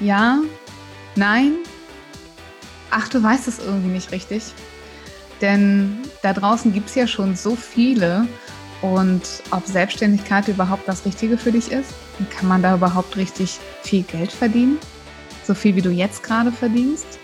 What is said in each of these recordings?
Ja, nein, ach, du weißt es irgendwie nicht richtig. Denn da draußen gibt es ja schon so viele und ob Selbstständigkeit überhaupt das Richtige für dich ist, kann man da überhaupt richtig viel Geld verdienen? So viel wie du jetzt gerade verdienst?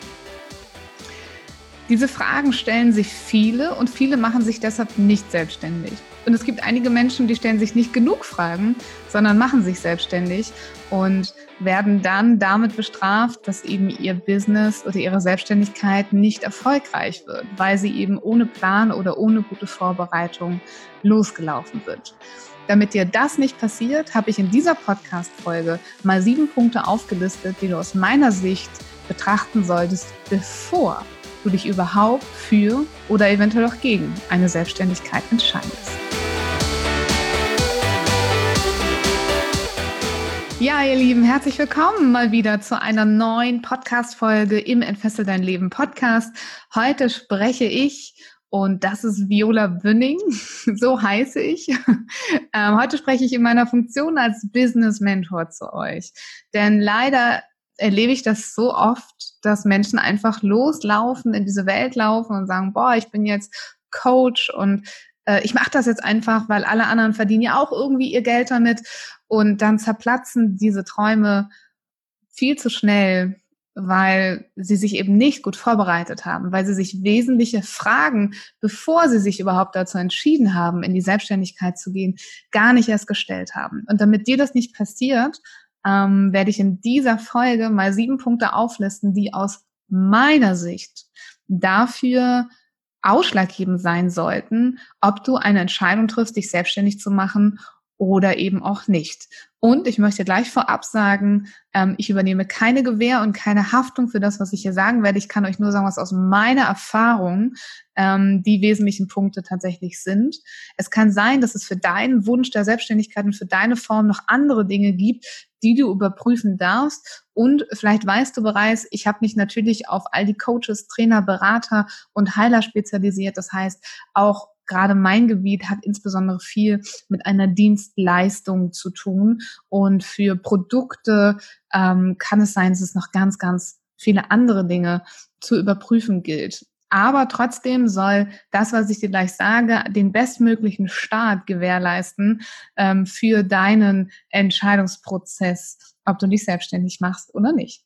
Diese Fragen stellen sich viele und viele machen sich deshalb nicht selbstständig. Und es gibt einige Menschen, die stellen sich nicht genug Fragen, sondern machen sich selbstständig und werden dann damit bestraft, dass eben ihr Business oder ihre Selbstständigkeit nicht erfolgreich wird, weil sie eben ohne Plan oder ohne gute Vorbereitung losgelaufen sind. Damit dir das nicht passiert, habe ich in dieser Podcast-Folge mal sieben Punkte aufgelistet, die du aus meiner Sicht betrachten solltest, bevor du dich überhaupt für oder eventuell auch gegen eine Selbstständigkeit entscheidest. Ja, ihr Lieben, herzlich willkommen mal wieder zu einer neuen Podcast-Folge im Entfessel dein Leben Podcast. Heute spreche ich und das ist Viola Bünning, so heiße ich. Ähm, heute spreche ich in meiner Funktion als Business Mentor zu euch. Denn leider erlebe ich das so oft, dass Menschen einfach loslaufen, in diese Welt laufen und sagen, boah, ich bin jetzt Coach und äh, ich mache das jetzt einfach, weil alle anderen verdienen ja auch irgendwie ihr Geld damit. Und dann zerplatzen diese Träume viel zu schnell, weil sie sich eben nicht gut vorbereitet haben, weil sie sich wesentliche Fragen, bevor sie sich überhaupt dazu entschieden haben, in die Selbstständigkeit zu gehen, gar nicht erst gestellt haben. Und damit dir das nicht passiert, ähm, werde ich in dieser Folge mal sieben Punkte auflisten, die aus meiner Sicht dafür ausschlaggebend sein sollten, ob du eine Entscheidung triffst, dich selbstständig zu machen oder eben auch nicht. Und ich möchte gleich vorab sagen, ähm, ich übernehme keine Gewähr und keine Haftung für das, was ich hier sagen werde. Ich kann euch nur sagen, was aus meiner Erfahrung ähm, die wesentlichen Punkte tatsächlich sind. Es kann sein, dass es für deinen Wunsch der Selbstständigkeit und für deine Form noch andere Dinge gibt, die du überprüfen darfst. Und vielleicht weißt du bereits, ich habe mich natürlich auf all die Coaches, Trainer, Berater und Heiler spezialisiert. Das heißt, auch gerade mein Gebiet hat insbesondere viel mit einer Dienstleistung zu tun. Und für Produkte ähm, kann es sein, dass es noch ganz, ganz viele andere Dinge zu überprüfen gilt. Aber trotzdem soll das, was ich dir gleich sage, den bestmöglichen Start gewährleisten ähm, für deinen Entscheidungsprozess, ob du dich selbstständig machst oder nicht.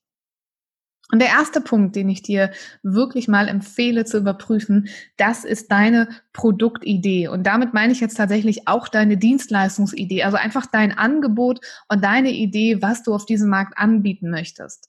Und der erste Punkt, den ich dir wirklich mal empfehle zu überprüfen, das ist deine Produktidee. Und damit meine ich jetzt tatsächlich auch deine Dienstleistungsidee, also einfach dein Angebot und deine Idee, was du auf diesem Markt anbieten möchtest.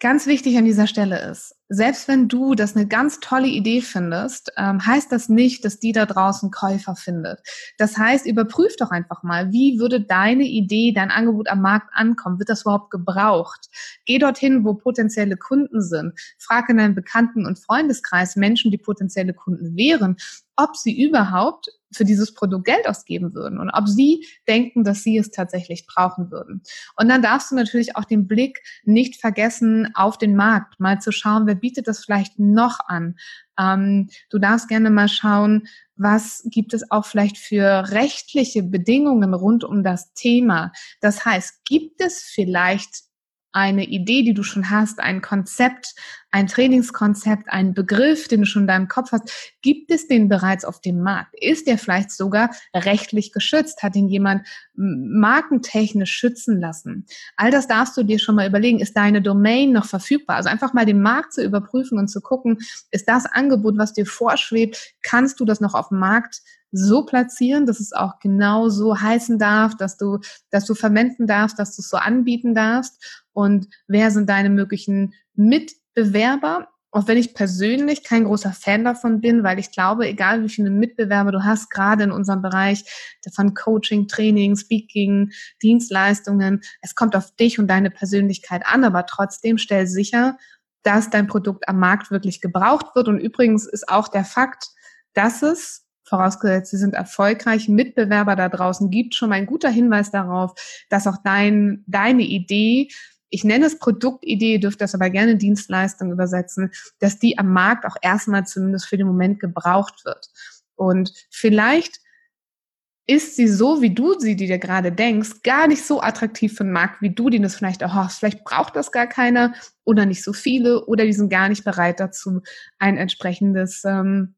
Ganz wichtig an dieser Stelle ist, selbst wenn du das eine ganz tolle Idee findest, ähm, heißt das nicht, dass die da draußen Käufer findet. Das heißt, überprüf doch einfach mal, wie würde deine Idee, dein Angebot am Markt ankommen? Wird das überhaupt gebraucht? Geh dorthin, wo potenzielle Kunden sind. Frag in deinem Bekannten- und Freundeskreis Menschen, die potenzielle Kunden wären, ob sie überhaupt für dieses Produkt Geld ausgeben würden und ob sie denken, dass sie es tatsächlich brauchen würden. Und dann darfst du natürlich auch den Blick nicht vergessen auf den Markt, mal zu schauen, wer bietet das vielleicht noch an. Ähm, du darfst gerne mal schauen, was gibt es auch vielleicht für rechtliche Bedingungen rund um das Thema. Das heißt, gibt es vielleicht eine Idee, die du schon hast, ein Konzept, ein Trainingskonzept, ein Begriff, den du schon in deinem Kopf hast, gibt es den bereits auf dem Markt? Ist der vielleicht sogar rechtlich geschützt? Hat ihn jemand markentechnisch schützen lassen? All das darfst du dir schon mal überlegen. Ist deine Domain noch verfügbar? Also einfach mal den Markt zu überprüfen und zu gucken, ist das Angebot, was dir vorschwebt, kannst du das noch auf dem Markt so platzieren, dass es auch genau so heißen darf, dass du, dass du verwenden darfst, dass du es so anbieten darfst und wer sind deine möglichen Mitbewerber auch wenn ich persönlich kein großer Fan davon bin, weil ich glaube, egal wie viele Mitbewerber du hast, gerade in unserem Bereich von Coaching, Training, Speaking, Dienstleistungen, es kommt auf dich und deine Persönlichkeit an, aber trotzdem stell sicher, dass dein Produkt am Markt wirklich gebraucht wird. Und übrigens ist auch der Fakt, dass es vorausgesetzt, sie sind erfolgreich, Mitbewerber da draußen gibt, schon mal ein guter Hinweis darauf, dass auch dein, deine Idee ich nenne es Produktidee, dürfte das aber gerne Dienstleistung übersetzen, dass die am Markt auch erstmal zumindest für den Moment gebraucht wird. Und vielleicht ist sie so, wie du sie dir gerade denkst, gar nicht so attraktiv für den Markt, wie du den das vielleicht erhoffst. Vielleicht braucht das gar keiner oder nicht so viele oder die sind gar nicht bereit dazu, ein entsprechendes ähm,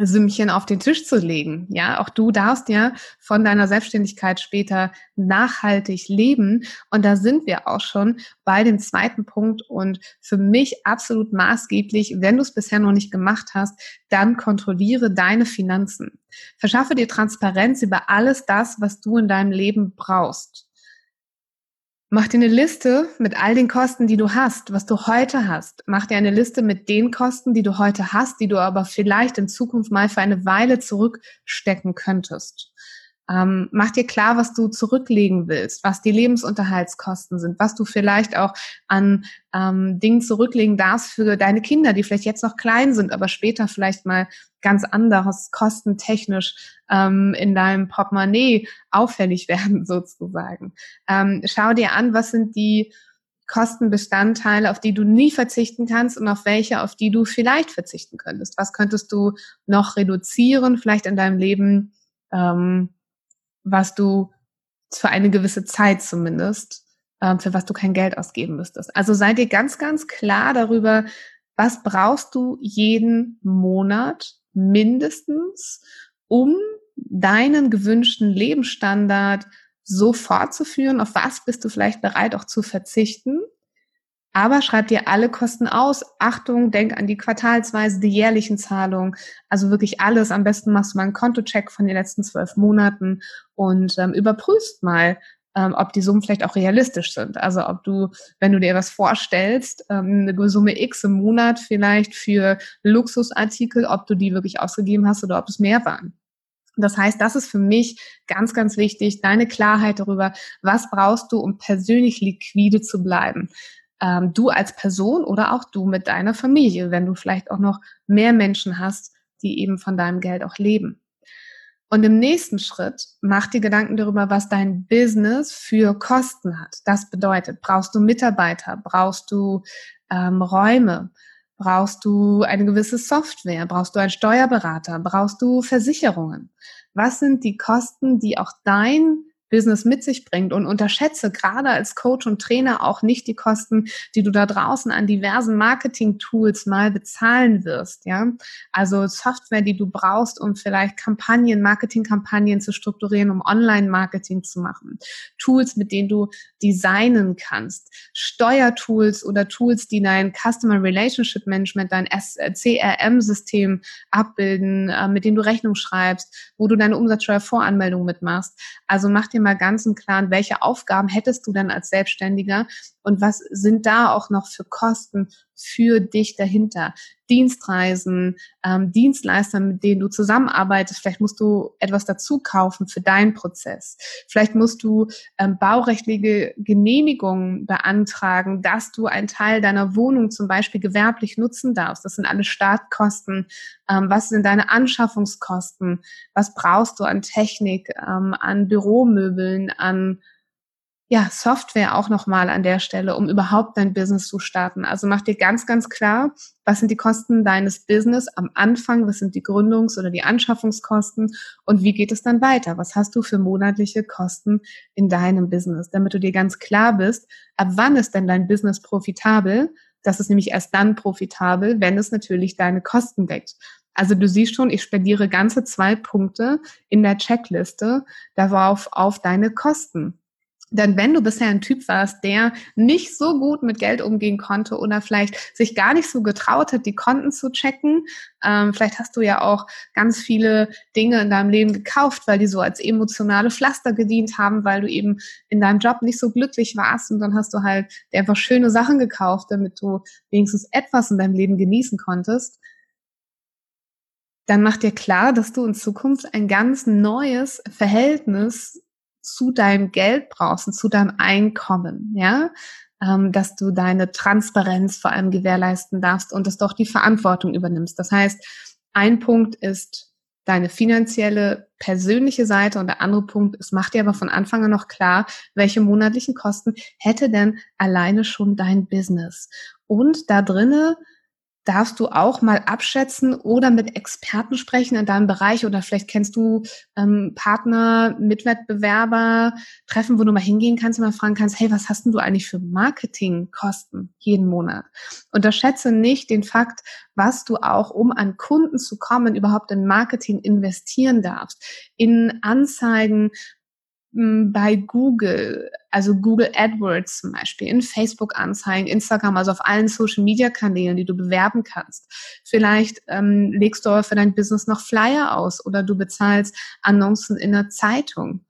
Sümmchen auf den Tisch zu legen. Ja, auch du darfst ja von deiner Selbstständigkeit später nachhaltig leben. Und da sind wir auch schon bei dem zweiten Punkt und für mich absolut maßgeblich, wenn du es bisher noch nicht gemacht hast, dann kontrolliere deine Finanzen. Verschaffe dir Transparenz über alles das, was du in deinem Leben brauchst. Mach dir eine Liste mit all den Kosten, die du hast, was du heute hast. Mach dir eine Liste mit den Kosten, die du heute hast, die du aber vielleicht in Zukunft mal für eine Weile zurückstecken könntest. Ähm, mach dir klar, was du zurücklegen willst, was die Lebensunterhaltskosten sind, was du vielleicht auch an ähm, Dingen zurücklegen darfst für deine Kinder, die vielleicht jetzt noch klein sind, aber später vielleicht mal ganz anderes kostentechnisch ähm, in deinem Portemonnaie auffällig werden sozusagen. Ähm, schau dir an, was sind die Kostenbestandteile, auf die du nie verzichten kannst und auf welche, auf die du vielleicht verzichten könntest. Was könntest du noch reduzieren, vielleicht in deinem Leben? Ähm, was du für eine gewisse Zeit zumindest, äh, für was du kein Geld ausgeben müsstest. Also sei dir ganz, ganz klar darüber, was brauchst du jeden Monat mindestens, um deinen gewünschten Lebensstandard so fortzuführen? Auf was bist du vielleicht bereit auch zu verzichten? Aber schreib dir alle Kosten aus. Achtung, denk an die quartalsweise, die jährlichen Zahlungen. Also wirklich alles. Am besten machst du mal einen Kontocheck von den letzten zwölf Monaten und ähm, überprüfst mal, ähm, ob die Summen vielleicht auch realistisch sind. Also ob du, wenn du dir was vorstellst, ähm, eine Summe X im Monat vielleicht für Luxusartikel, ob du die wirklich ausgegeben hast oder ob es mehr waren. Das heißt, das ist für mich ganz, ganz wichtig, deine Klarheit darüber, was brauchst du, um persönlich liquide zu bleiben ähm, du als Person oder auch du mit deiner Familie, wenn du vielleicht auch noch mehr Menschen hast, die eben von deinem Geld auch leben. Und im nächsten Schritt mach dir Gedanken darüber, was dein Business für Kosten hat. Das bedeutet, brauchst du Mitarbeiter, brauchst du ähm, Räume, brauchst du eine gewisse Software, brauchst du einen Steuerberater, brauchst du Versicherungen. Was sind die Kosten, die auch dein Business mit sich bringt und unterschätze gerade als Coach und Trainer auch nicht die Kosten, die du da draußen an diversen Marketing-Tools mal bezahlen wirst, ja. Also Software, die du brauchst, um vielleicht Kampagnen, Marketing-Kampagnen zu strukturieren, um Online-Marketing zu machen. Tools, mit denen du designen kannst. Steuertools oder Tools, die dein Customer Relationship Management, dein CRM-System abbilden, äh, mit denen du Rechnung schreibst, wo du deine Umsatzsteuervoranmeldung mitmachst. Also mach dir mal ganz im Klaren, welche Aufgaben hättest du dann als Selbstständiger und was sind da auch noch für Kosten für dich dahinter? Dienstreisen, ähm, Dienstleister, mit denen du zusammenarbeitest. Vielleicht musst du etwas dazu kaufen für deinen Prozess. Vielleicht musst du ähm, baurechtliche Genehmigungen beantragen, dass du einen Teil deiner Wohnung zum Beispiel gewerblich nutzen darfst. Das sind alle Startkosten. Ähm, was sind deine Anschaffungskosten? Was brauchst du an Technik, ähm, an Büromöbeln, an ja, Software auch nochmal an der Stelle, um überhaupt dein Business zu starten. Also mach dir ganz, ganz klar, was sind die Kosten deines Business am Anfang, was sind die Gründungs- oder die Anschaffungskosten und wie geht es dann weiter? Was hast du für monatliche Kosten in deinem Business, damit du dir ganz klar bist, ab wann ist denn dein Business profitabel? Das ist nämlich erst dann profitabel, wenn es natürlich deine Kosten deckt. Also du siehst schon, ich spendiere ganze zwei Punkte in der Checkliste darauf auf deine Kosten. Denn wenn du bisher ein Typ warst, der nicht so gut mit Geld umgehen konnte oder vielleicht sich gar nicht so getraut hat, die Konten zu checken, ähm, vielleicht hast du ja auch ganz viele Dinge in deinem Leben gekauft, weil die so als emotionale Pflaster gedient haben, weil du eben in deinem Job nicht so glücklich warst und dann hast du halt einfach schöne Sachen gekauft, damit du wenigstens etwas in deinem Leben genießen konntest. Dann mach dir klar, dass du in Zukunft ein ganz neues Verhältnis zu deinem Geld brauchst und zu deinem Einkommen, ja, ähm, dass du deine Transparenz vor allem gewährleisten darfst und dass du auch die Verantwortung übernimmst. Das heißt, ein Punkt ist deine finanzielle, persönliche Seite und der andere Punkt ist, mach dir aber von Anfang an noch klar, welche monatlichen Kosten hätte denn alleine schon dein Business. Und da drinnen darfst du auch mal abschätzen oder mit Experten sprechen in deinem Bereich oder vielleicht kennst du ähm, Partner, Mitwettbewerber, Treffen, wo du mal hingehen kannst und mal fragen kannst, hey, was hast denn du eigentlich für Marketingkosten jeden Monat? Unterschätze nicht den Fakt, was du auch, um an Kunden zu kommen, überhaupt in Marketing investieren darfst, in Anzeigen, bei Google, also Google AdWords zum Beispiel, in Facebook-Anzeigen, Instagram, also auf allen Social-Media-Kanälen, die du bewerben kannst. Vielleicht ähm, legst du für dein Business noch Flyer aus oder du bezahlst Annoncen in der Zeitung.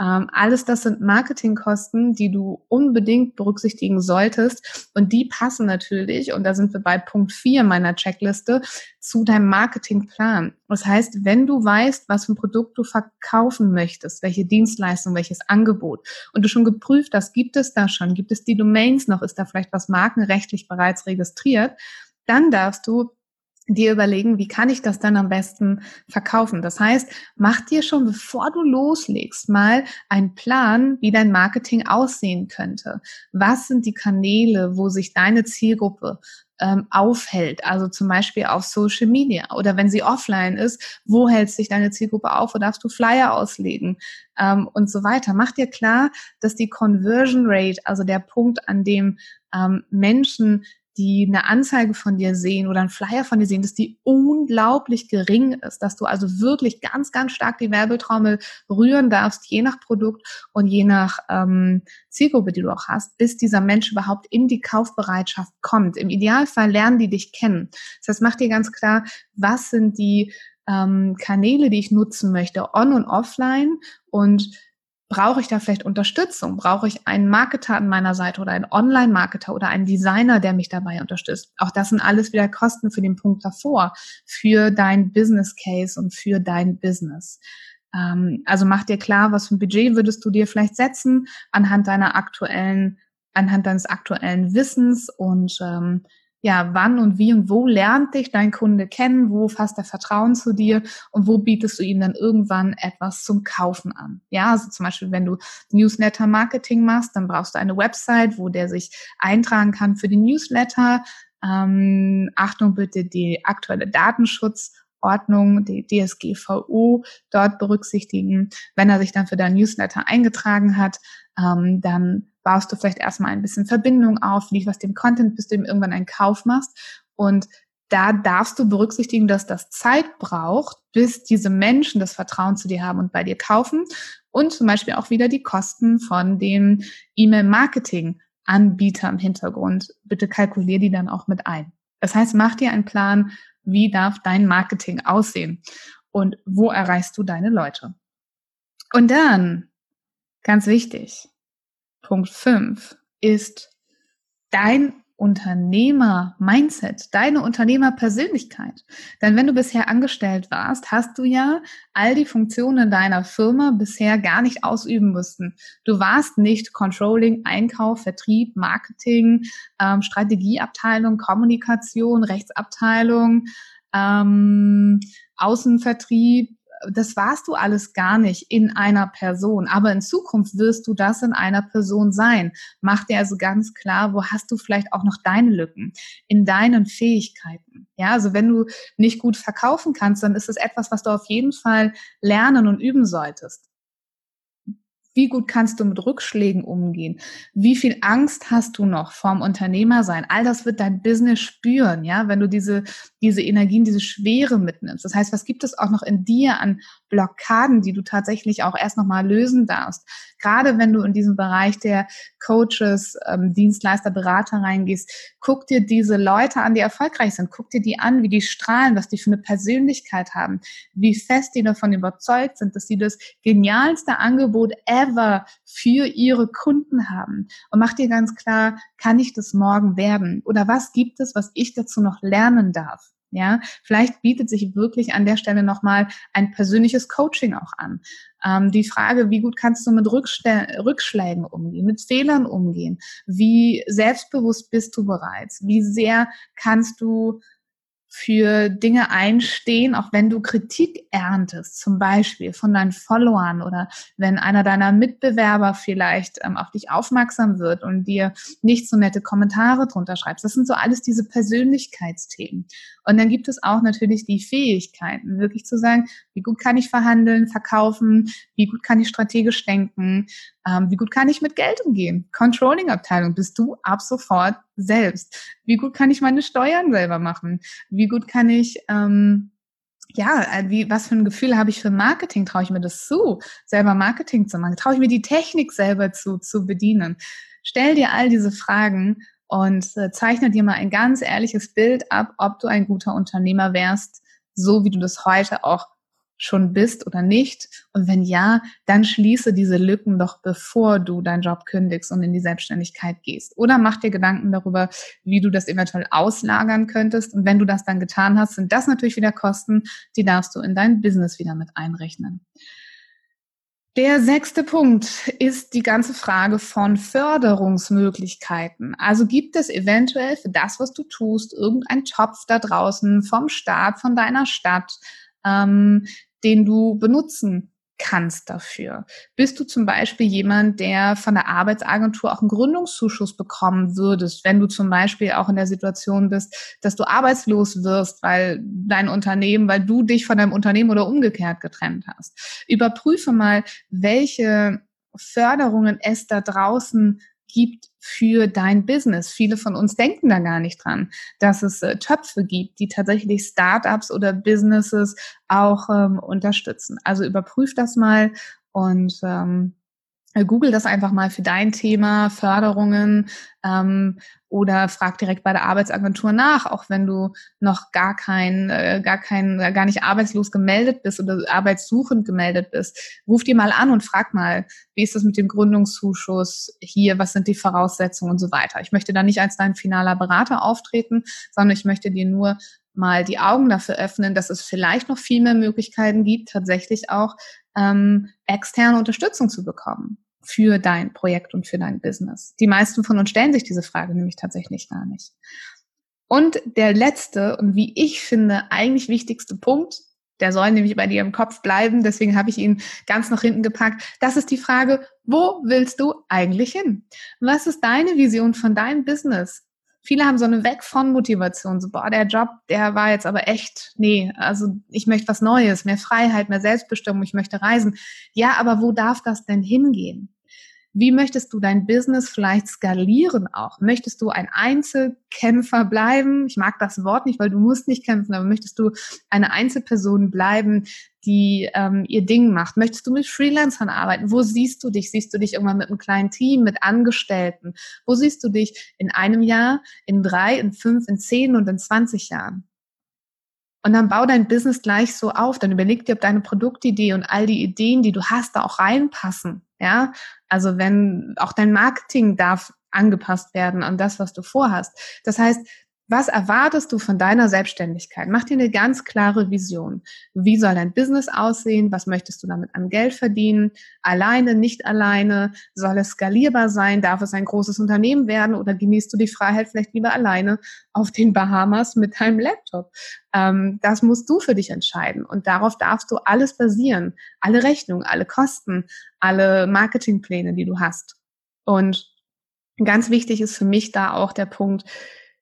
Ähm, alles das sind Marketingkosten, die du unbedingt berücksichtigen solltest. Und die passen natürlich, und da sind wir bei Punkt 4 meiner Checkliste, zu deinem Marketingplan. Das heißt, wenn du weißt, was für ein Produkt du verkaufen möchtest, welche Dienstleistung, welches Angebot, und du schon geprüft hast, gibt es da schon, gibt es die Domains noch, ist da vielleicht was markenrechtlich bereits registriert, dann darfst du dir überlegen, wie kann ich das dann am besten verkaufen. Das heißt, mach dir schon, bevor du loslegst, mal einen Plan, wie dein Marketing aussehen könnte. Was sind die Kanäle, wo sich deine Zielgruppe ähm, aufhält, also zum Beispiel auf Social Media oder wenn sie offline ist, wo hält sich deine Zielgruppe auf, wo darfst du Flyer auslegen ähm, und so weiter. Mach dir klar, dass die Conversion Rate, also der Punkt, an dem ähm, Menschen die eine Anzeige von dir sehen oder einen Flyer von dir sehen, dass die unglaublich gering ist, dass du also wirklich ganz, ganz stark die Werbetrommel rühren darfst, je nach Produkt und je nach ähm, Zielgruppe, die du auch hast, bis dieser Mensch überhaupt in die Kaufbereitschaft kommt. Im Idealfall lernen die dich kennen. Das heißt, mach dir ganz klar, was sind die ähm, Kanäle, die ich nutzen möchte, on und offline und brauche ich da vielleicht Unterstützung? Brauche ich einen Marketer an meiner Seite oder einen Online-Marketer oder einen Designer, der mich dabei unterstützt? Auch das sind alles wieder Kosten für den Punkt davor, für dein Business Case und für dein Business. Ähm, also mach dir klar, was für ein Budget würdest du dir vielleicht setzen anhand deiner aktuellen, anhand deines aktuellen Wissens und ähm, ja, wann und wie und wo lernt dich dein Kunde kennen, wo fasst er Vertrauen zu dir und wo bietest du ihm dann irgendwann etwas zum Kaufen an. Ja, also zum Beispiel, wenn du Newsletter-Marketing machst, dann brauchst du eine Website, wo der sich eintragen kann für den Newsletter. Ähm, Achtung bitte, die aktuelle Datenschutzordnung, die DSGVO dort berücksichtigen. Wenn er sich dann für deinen Newsletter eingetragen hat, ähm, dann baust du vielleicht erstmal ein bisschen Verbindung auf, lieferst dem Content, bis du ihm irgendwann einen Kauf machst. Und da darfst du berücksichtigen, dass das Zeit braucht, bis diese Menschen das Vertrauen zu dir haben und bei dir kaufen. Und zum Beispiel auch wieder die Kosten von dem E-Mail-Marketing-Anbieter im Hintergrund. Bitte kalkulier die dann auch mit ein. Das heißt, mach dir einen Plan, wie darf dein Marketing aussehen und wo erreichst du deine Leute. Und dann, ganz wichtig, Punkt 5 ist dein Unternehmer-Mindset, deine Unternehmerpersönlichkeit. Denn wenn du bisher angestellt warst, hast du ja all die Funktionen deiner Firma bisher gar nicht ausüben müssen. Du warst nicht Controlling, Einkauf, Vertrieb, Marketing, ähm, Strategieabteilung, Kommunikation, Rechtsabteilung, ähm, Außenvertrieb, das warst du alles gar nicht in einer Person. Aber in Zukunft wirst du das in einer Person sein. Mach dir also ganz klar, wo hast du vielleicht auch noch deine Lücken in deinen Fähigkeiten. Ja, also wenn du nicht gut verkaufen kannst, dann ist es etwas, was du auf jeden Fall lernen und üben solltest. Wie gut kannst du mit Rückschlägen umgehen? Wie viel Angst hast du noch vorm Unternehmer sein? All das wird dein Business spüren, ja, wenn du diese, diese Energien, diese Schwere mitnimmst. Das heißt, was gibt es auch noch in dir an Blockaden, die du tatsächlich auch erst nochmal lösen darfst? Gerade wenn du in diesen Bereich der Coaches, ähm, Dienstleister, Berater reingehst, guck dir diese Leute an, die erfolgreich sind. Guck dir die an, wie die strahlen, was die für eine Persönlichkeit haben, wie fest die davon überzeugt sind, dass sie das genialste Angebot für ihre Kunden haben. Und mach dir ganz klar, kann ich das morgen werden? Oder was gibt es, was ich dazu noch lernen darf? Ja, vielleicht bietet sich wirklich an der Stelle nochmal ein persönliches Coaching auch an. Ähm, die Frage, wie gut kannst du mit Rückstell Rückschlägen umgehen, mit Fehlern umgehen? Wie selbstbewusst bist du bereits? Wie sehr kannst du für Dinge einstehen, auch wenn du Kritik erntest, zum Beispiel von deinen Followern oder wenn einer deiner Mitbewerber vielleicht ähm, auf dich aufmerksam wird und dir nicht so nette Kommentare drunter schreibst. Das sind so alles diese Persönlichkeitsthemen. Und dann gibt es auch natürlich die Fähigkeiten, wirklich zu sagen, wie gut kann ich verhandeln, verkaufen, wie gut kann ich strategisch denken, ähm, wie gut kann ich mit Geld umgehen? Controlling-Abteilung bist du ab sofort selbst. Wie gut kann ich meine Steuern selber machen? Wie gut kann ich ähm, ja, äh, wie, was für ein Gefühl habe ich für Marketing? Traue ich mir das zu, selber Marketing zu machen? Traue ich mir die Technik selber zu, zu bedienen? Stell dir all diese Fragen und äh, zeichne dir mal ein ganz ehrliches Bild ab, ob du ein guter Unternehmer wärst, so wie du das heute auch schon bist oder nicht? Und wenn ja, dann schließe diese Lücken doch, bevor du deinen Job kündigst und in die Selbstständigkeit gehst. Oder mach dir Gedanken darüber, wie du das eventuell auslagern könntest. Und wenn du das dann getan hast, sind das natürlich wieder Kosten, die darfst du in dein Business wieder mit einrechnen. Der sechste Punkt ist die ganze Frage von Förderungsmöglichkeiten. Also gibt es eventuell für das, was du tust, irgendeinen Topf da draußen vom Staat, von deiner Stadt, ähm, den du benutzen kannst dafür. Bist du zum Beispiel jemand, der von der Arbeitsagentur auch einen Gründungszuschuss bekommen würdest, wenn du zum Beispiel auch in der Situation bist, dass du arbeitslos wirst, weil dein Unternehmen, weil du dich von deinem Unternehmen oder umgekehrt getrennt hast. Überprüfe mal, welche Förderungen es da draußen gibt für dein Business. Viele von uns denken da gar nicht dran, dass es äh, Töpfe gibt, die tatsächlich Startups oder Businesses auch ähm, unterstützen. Also überprüf das mal und ähm, äh, Google das einfach mal für dein Thema, Förderungen ähm, oder frag direkt bei der Arbeitsagentur nach, auch wenn du noch gar kein, äh, gar kein, gar nicht arbeitslos gemeldet bist oder arbeitssuchend gemeldet bist. Ruf die mal an und frag mal, wie ist das mit dem Gründungszuschuss hier, was sind die Voraussetzungen und so weiter. Ich möchte da nicht als dein finaler Berater auftreten, sondern ich möchte dir nur mal die Augen dafür öffnen, dass es vielleicht noch viel mehr Möglichkeiten gibt, tatsächlich auch ähm, externe Unterstützung zu bekommen für dein Projekt und für dein Business. Die meisten von uns stellen sich diese Frage nämlich tatsächlich gar nicht. Und der letzte und wie ich finde eigentlich wichtigste Punkt, der soll nämlich bei dir im Kopf bleiben, deswegen habe ich ihn ganz nach hinten gepackt. Das ist die Frage, wo willst du eigentlich hin? Was ist deine Vision von deinem Business? Viele haben so eine Weg von Motivation, so, boah, der Job, der war jetzt aber echt, nee, also ich möchte was Neues, mehr Freiheit, mehr Selbstbestimmung, ich möchte reisen. Ja, aber wo darf das denn hingehen? Wie möchtest du dein Business vielleicht skalieren auch? Möchtest du ein Einzelkämpfer bleiben? Ich mag das Wort nicht, weil du musst nicht kämpfen, aber möchtest du eine Einzelperson bleiben, die ähm, ihr Ding macht? Möchtest du mit Freelancern arbeiten? Wo siehst du dich? Siehst du dich irgendwann mit einem kleinen Team, mit Angestellten? Wo siehst du dich in einem Jahr, in drei, in fünf, in zehn und in zwanzig Jahren? Und dann bau dein Business gleich so auf. Dann überleg dir, ob deine Produktidee und all die Ideen, die du hast, da auch reinpassen. Ja, also wenn auch dein Marketing darf angepasst werden an das, was du vorhast. Das heißt, was erwartest du von deiner Selbstständigkeit? Mach dir eine ganz klare Vision. Wie soll dein Business aussehen? Was möchtest du damit an Geld verdienen? Alleine, nicht alleine? Soll es skalierbar sein? Darf es ein großes Unternehmen werden? Oder genießt du die Freiheit vielleicht lieber alleine auf den Bahamas mit deinem Laptop? Ähm, das musst du für dich entscheiden. Und darauf darfst du alles basieren. Alle Rechnungen, alle Kosten, alle Marketingpläne, die du hast. Und ganz wichtig ist für mich da auch der Punkt,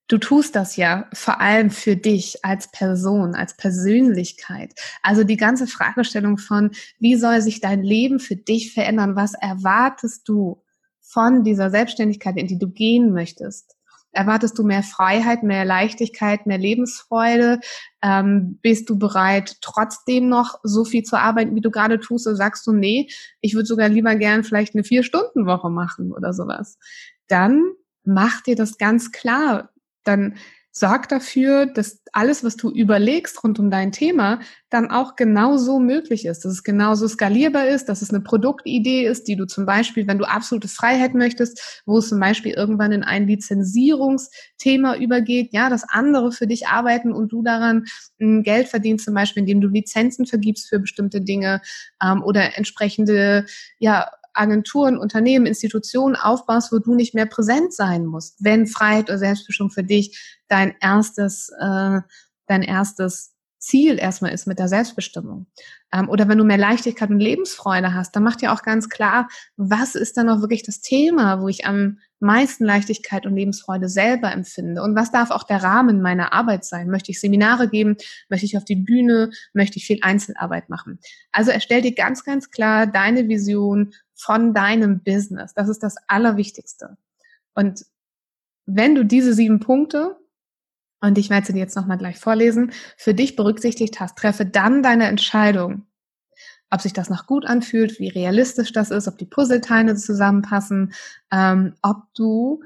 du tust das ja vor allem für dich als Person, als Persönlichkeit. Also die ganze Fragestellung von, wie soll sich dein Leben für dich verändern? Was erwartest du von dieser Selbstständigkeit, in die du gehen möchtest? Erwartest du mehr Freiheit, mehr Leichtigkeit, mehr Lebensfreude? Ähm, bist du bereit, trotzdem noch so viel zu arbeiten, wie du gerade tust? Oder sagst du, nee, ich würde sogar lieber gern vielleicht eine Vier-Stunden-Woche machen oder sowas? Dann mach dir das ganz klar. Dann sorg dafür, dass alles, was du überlegst rund um dein Thema, dann auch genauso möglich ist, dass es genauso skalierbar ist, dass es eine Produktidee ist, die du zum Beispiel, wenn du absolute Freiheit möchtest, wo es zum Beispiel irgendwann in ein Lizenzierungsthema übergeht, ja, dass andere für dich arbeiten und du daran hm, Geld verdienst, zum Beispiel, indem du Lizenzen vergibst für bestimmte Dinge ähm, oder entsprechende, ja, Agenturen, Unternehmen, Institutionen aufbaust, wo du nicht mehr präsent sein musst, wenn Freiheit oder Selbstbestimmung für dich dein erstes, äh, dein erstes Ziel erstmal ist mit der Selbstbestimmung. Ähm, oder wenn du mehr Leichtigkeit und Lebensfreude hast, dann macht dir auch ganz klar, was ist dann auch wirklich das Thema, wo ich am meisten Leichtigkeit und Lebensfreude selber empfinde? Und was darf auch der Rahmen meiner Arbeit sein? Möchte ich Seminare geben? Möchte ich auf die Bühne? Möchte ich viel Einzelarbeit machen? Also erstell dir ganz, ganz klar deine Vision von deinem Business. Das ist das Allerwichtigste. Und wenn du diese sieben Punkte und ich werde sie dir jetzt nochmal gleich vorlesen, für dich berücksichtigt hast, treffe dann deine Entscheidung, ob sich das noch gut anfühlt, wie realistisch das ist, ob die Puzzleteile zusammenpassen, ähm, ob du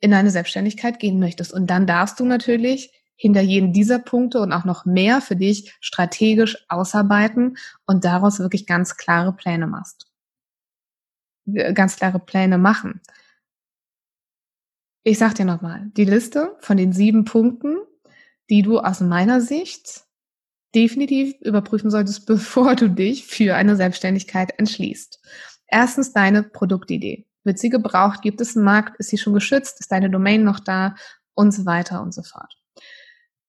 in eine Selbstständigkeit gehen möchtest. Und dann darfst du natürlich hinter jedem dieser Punkte und auch noch mehr für dich strategisch ausarbeiten und daraus wirklich ganz klare Pläne machst. Ganz klare Pläne machen. Ich sag dir nochmal, die Liste von den sieben Punkten, die du aus meiner Sicht definitiv überprüfen solltest, bevor du dich für eine Selbstständigkeit entschließt. Erstens deine Produktidee. Wird sie gebraucht? Gibt es einen Markt? Ist sie schon geschützt? Ist deine Domain noch da? Und so weiter und so fort.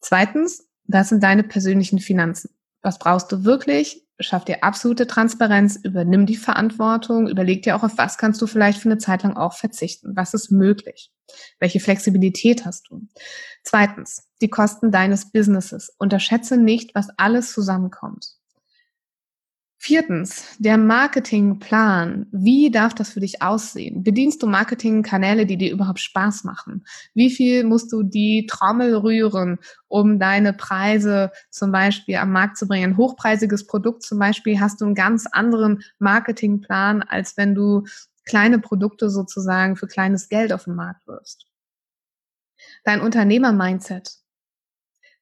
Zweitens, das sind deine persönlichen Finanzen. Was brauchst du wirklich? Schaff dir absolute Transparenz, übernimm die Verantwortung, überleg dir auch, auf was kannst du vielleicht für eine Zeit lang auch verzichten. Was ist möglich? Welche Flexibilität hast du? Zweitens, die Kosten deines Businesses. Unterschätze nicht, was alles zusammenkommt. Viertens, der Marketingplan. Wie darf das für dich aussehen? Bedienst du Marketingkanäle, die dir überhaupt Spaß machen? Wie viel musst du die Trommel rühren, um deine Preise zum Beispiel am Markt zu bringen? Ein hochpreisiges Produkt zum Beispiel hast du einen ganz anderen Marketingplan, als wenn du kleine Produkte sozusagen für kleines Geld auf den Markt wirfst. Dein Unternehmer-Mindset.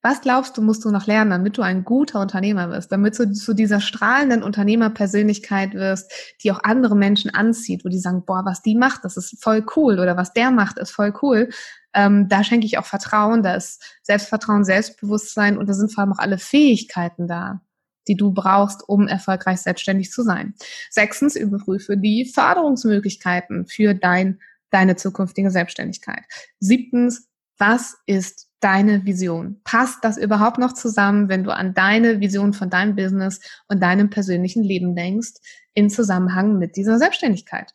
Was glaubst du, musst du noch lernen, damit du ein guter Unternehmer wirst, damit du zu dieser strahlenden Unternehmerpersönlichkeit wirst, die auch andere Menschen anzieht, wo die sagen, boah, was die macht, das ist voll cool oder was der macht, ist voll cool. Ähm, da schenke ich auch Vertrauen, da ist Selbstvertrauen, Selbstbewusstsein und da sind vor allem auch alle Fähigkeiten da, die du brauchst, um erfolgreich selbstständig zu sein. Sechstens, überprüfe die Förderungsmöglichkeiten für dein, deine zukünftige Selbstständigkeit. Siebtens, was ist deine Vision? Passt das überhaupt noch zusammen, wenn du an deine Vision von deinem Business und deinem persönlichen Leben denkst, in Zusammenhang mit dieser Selbstständigkeit?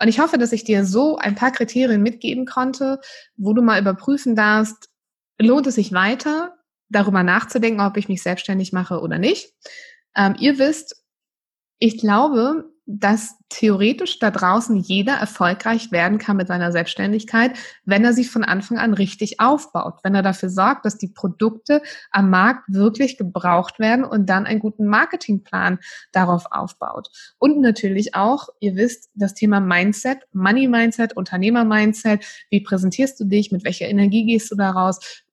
Und ich hoffe, dass ich dir so ein paar Kriterien mitgeben konnte, wo du mal überprüfen darfst, lohnt es sich weiter, darüber nachzudenken, ob ich mich selbstständig mache oder nicht. Ähm, ihr wisst, ich glaube, dass theoretisch da draußen jeder erfolgreich werden kann mit seiner Selbstständigkeit, wenn er sich von Anfang an richtig aufbaut, wenn er dafür sorgt, dass die Produkte am Markt wirklich gebraucht werden und dann einen guten Marketingplan darauf aufbaut. Und natürlich auch, ihr wisst, das Thema Mindset, Money Mindset, Unternehmer Mindset, wie präsentierst du dich, mit welcher Energie gehst du daraus,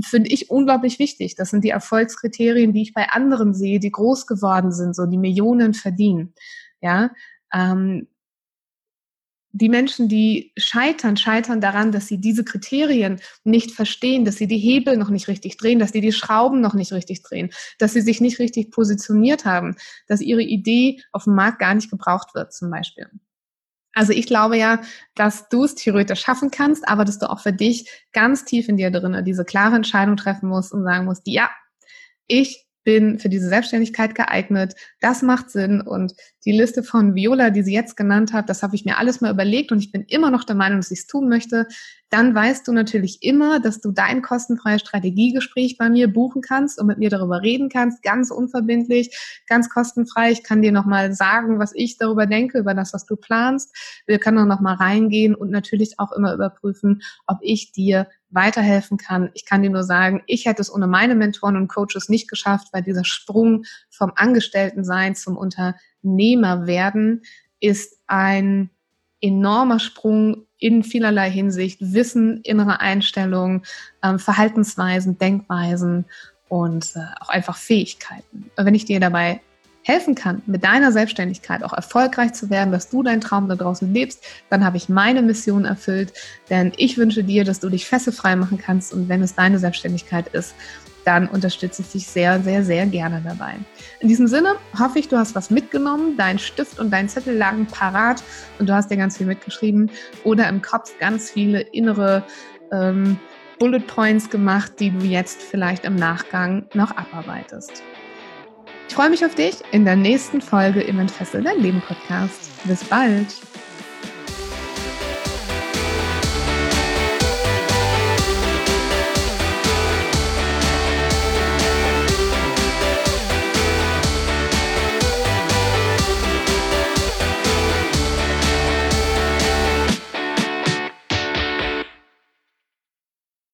finde ich unglaublich wichtig. Das sind die Erfolgskriterien, die ich bei anderen sehe, die groß geworden sind, so die Millionen verdienen. Ja, ähm, die Menschen, die scheitern, scheitern daran, dass sie diese Kriterien nicht verstehen, dass sie die Hebel noch nicht richtig drehen, dass sie die Schrauben noch nicht richtig drehen, dass sie sich nicht richtig positioniert haben, dass ihre Idee auf dem Markt gar nicht gebraucht wird, zum Beispiel. Also ich glaube ja, dass du es theoretisch schaffen kannst, aber dass du auch für dich ganz tief in dir drinnen diese klare Entscheidung treffen musst und sagen musst, ja, ich bin für diese Selbstständigkeit geeignet. Das macht Sinn. Und die Liste von Viola, die sie jetzt genannt hat, das habe ich mir alles mal überlegt und ich bin immer noch der Meinung, dass ich es tun möchte. Dann weißt du natürlich immer, dass du dein kostenfreies Strategiegespräch bei mir buchen kannst und mit mir darüber reden kannst, ganz unverbindlich, ganz kostenfrei. Ich kann dir nochmal sagen, was ich darüber denke, über das, was du planst. Wir können auch nochmal reingehen und natürlich auch immer überprüfen, ob ich dir weiterhelfen kann. Ich kann dir nur sagen, ich hätte es ohne meine Mentoren und Coaches nicht geschafft, weil dieser Sprung vom Angestelltensein zum Unternehmer werden ist ein enormer Sprung in vielerlei Hinsicht. Wissen, innere Einstellung, ähm, Verhaltensweisen, Denkweisen und äh, auch einfach Fähigkeiten. Wenn ich dir dabei helfen kann, mit deiner Selbstständigkeit auch erfolgreich zu werden, dass du deinen Traum da draußen lebst, dann habe ich meine Mission erfüllt. Denn ich wünsche dir, dass du dich fesselfrei machen kannst und wenn es deine Selbstständigkeit ist, dann unterstütze ich dich sehr, sehr, sehr gerne dabei. In diesem Sinne hoffe ich, du hast was mitgenommen, dein Stift und dein Zettel lagen parat und du hast dir ganz viel mitgeschrieben oder im Kopf ganz viele innere ähm, Bullet Points gemacht, die du jetzt vielleicht im Nachgang noch abarbeitest. Ich freue mich auf dich in der nächsten Folge im Entfessel dein Leben Podcast. Bis bald!